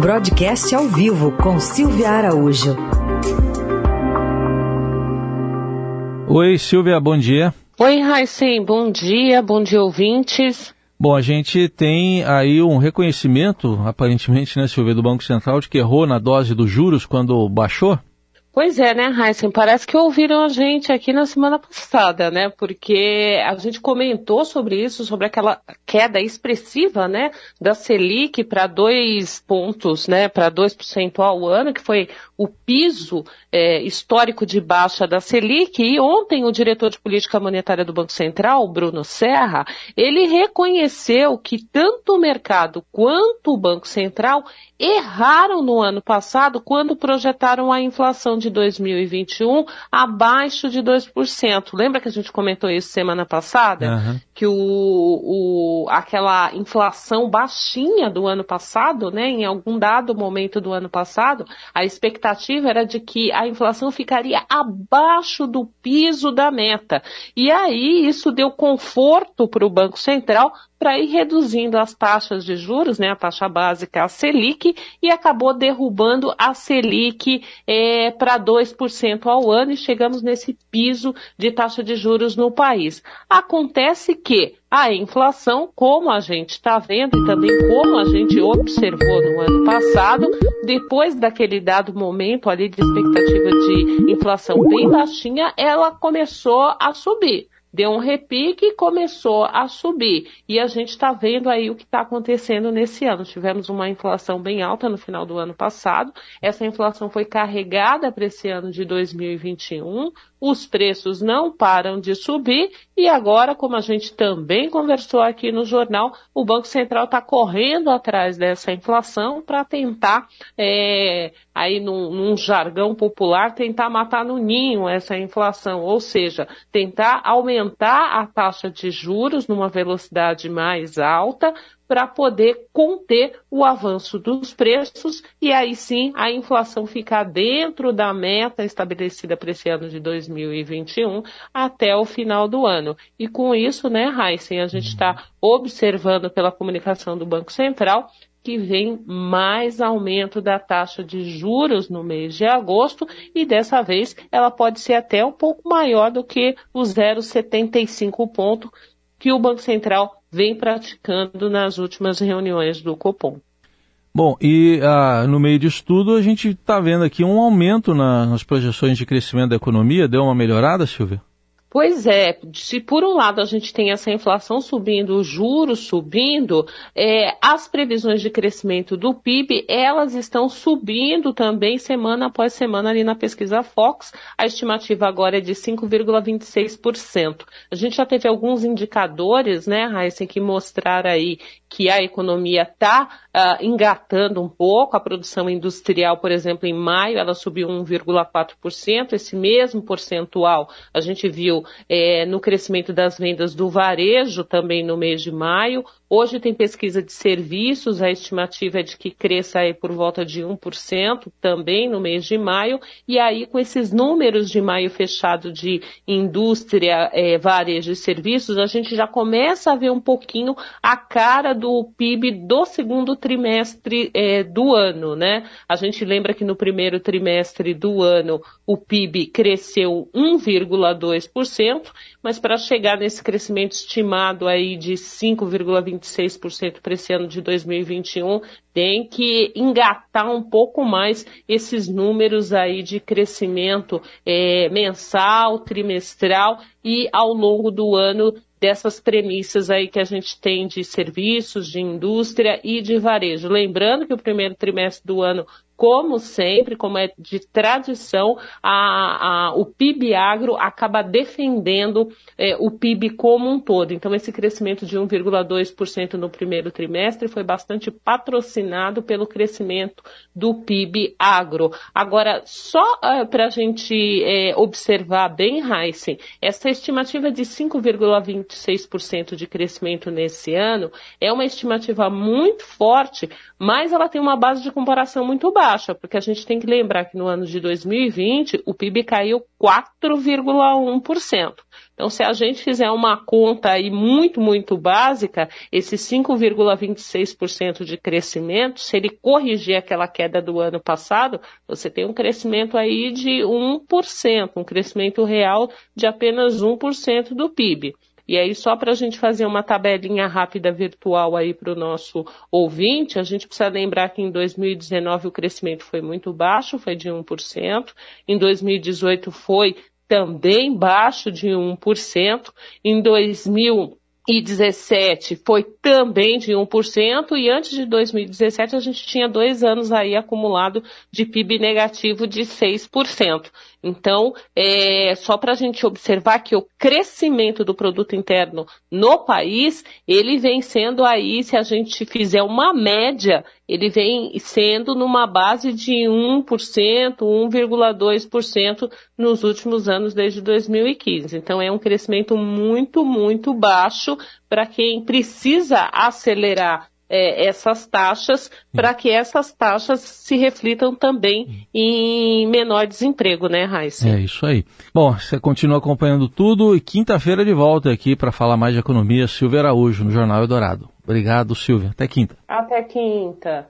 Broadcast ao vivo com Silvia Araújo. Oi, Silvia, bom dia. Oi, Raicem, bom dia, bom dia, ouvintes. Bom, a gente tem aí um reconhecimento, aparentemente, né, Silvia, do Banco Central, de que errou na dose dos juros quando baixou? Pois é, né, Heisen? Parece que ouviram a gente aqui na semana passada, né? Porque a gente comentou sobre isso, sobre aquela queda expressiva, né, da Selic para dois pontos, né, para 2% ao ano, que foi o piso é, histórico de baixa da Selic. E ontem o diretor de política monetária do Banco Central, Bruno Serra, ele reconheceu que tanto o mercado quanto o Banco Central erraram no ano passado quando projetaram a inflação de 2021 abaixo de 2%. Lembra que a gente comentou isso semana passada? Uhum. Que o, o, aquela inflação baixinha do ano passado, né, em algum dado momento do ano passado, a expectativa era de que a inflação ficaria abaixo do piso da meta. E aí isso deu conforto para o Banco Central para ir reduzindo as taxas de juros, né, a taxa básica, a Selic, e acabou derrubando a Selic é, para 2% ao ano e chegamos nesse piso de taxa de juros no país. Acontece que a inflação, como a gente está vendo e também como a gente observou no ano passado, depois daquele dado momento ali de expectativa de inflação bem baixinha, ela começou a subir deu um repique e começou a subir. E a gente está vendo aí o que está acontecendo nesse ano. Tivemos uma inflação bem alta no final do ano passado. Essa inflação foi carregada para esse ano de 2021 os preços não param de subir e agora, como a gente também conversou aqui no jornal, o Banco Central está correndo atrás dessa inflação para tentar, é, aí num, num jargão popular, tentar matar no ninho essa inflação, ou seja, tentar aumentar a taxa de juros numa velocidade mais alta para poder conter o avanço dos preços e aí sim a inflação ficar dentro da meta estabelecida para esse ano de 2021 até o final do ano. E com isso, né, Heisen, a gente está observando pela comunicação do Banco Central que vem mais aumento da taxa de juros no mês de agosto e dessa vez ela pode ser até um pouco maior do que o 0,75 ponto que o Banco Central vem praticando nas últimas reuniões do Copom. Bom, e ah, no meio disso tudo, a gente está vendo aqui um aumento na, nas projeções de crescimento da economia. Deu uma melhorada, Silvia? Pois é, se por um lado a gente tem essa inflação subindo, os juros subindo, é, as previsões de crescimento do PIB, elas estão subindo também semana após semana ali na pesquisa Fox. A estimativa agora é de 5,26%. A gente já teve alguns indicadores, né, Raíssa, que mostraram aí que a economia está uh, ah, engatando um pouco. A produção industrial, por exemplo, em maio, ela subiu 1,4%. Esse mesmo percentual a gente viu é, no crescimento das vendas do varejo também no mês de maio. Hoje tem pesquisa de serviços, a estimativa é de que cresça aí por volta de 1% também no mês de maio. E aí, com esses números de maio fechado de indústria, é, varejo e serviços, a gente já começa a ver um pouquinho a cara do PIB do segundo trimestre é, do ano, né? A gente lembra que no primeiro trimestre do ano o PIB cresceu 1,2%, mas para chegar nesse crescimento estimado aí de 5,26% para esse ano de 2021, tem que engatar um pouco mais esses números aí de crescimento é, mensal, trimestral e ao longo do ano dessas premissas aí que a gente tem de serviços, de indústria e de varejo. Lembrando que o primeiro trimestre do ano como sempre, como é de tradição, a, a, o PIB agro acaba defendendo é, o PIB como um todo. Então, esse crescimento de 1,2% no primeiro trimestre foi bastante patrocinado pelo crescimento do PIB agro. Agora, só é, para a gente é, observar bem, Heisen, essa estimativa de 5,26% de crescimento nesse ano é uma estimativa muito forte, mas ela tem uma base de comparação muito baixa, porque a gente tem que lembrar que no ano de 2020 o PIB caiu 4,1%. Então, se a gente fizer uma conta aí muito, muito básica, esse 5,26% de crescimento, se ele corrigir aquela queda do ano passado, você tem um crescimento aí de 1%, um crescimento real de apenas 1% do PIB. E aí, só para a gente fazer uma tabelinha rápida virtual aí para o nosso ouvinte, a gente precisa lembrar que em 2019 o crescimento foi muito baixo, foi de 1%, em 2018 foi também baixo de 1%. Em 2017 foi também de 1%, e antes de 2017 a gente tinha dois anos aí acumulado de PIB negativo de 6%. Então, é, só para a gente observar que o crescimento do produto interno no país, ele vem sendo aí, se a gente fizer uma média, ele vem sendo numa base de 1%, 1,2% nos últimos anos desde 2015. Então, é um crescimento muito, muito baixo para quem precisa acelerar é, essas taxas para que essas taxas se reflitam também em menor desemprego, né, Raíssa? É isso aí. Bom, você continua acompanhando tudo e quinta-feira de volta aqui para falar mais de economia, Silvia Araújo, no Jornal Eldorado. Obrigado, Silvia. Até quinta. Até quinta.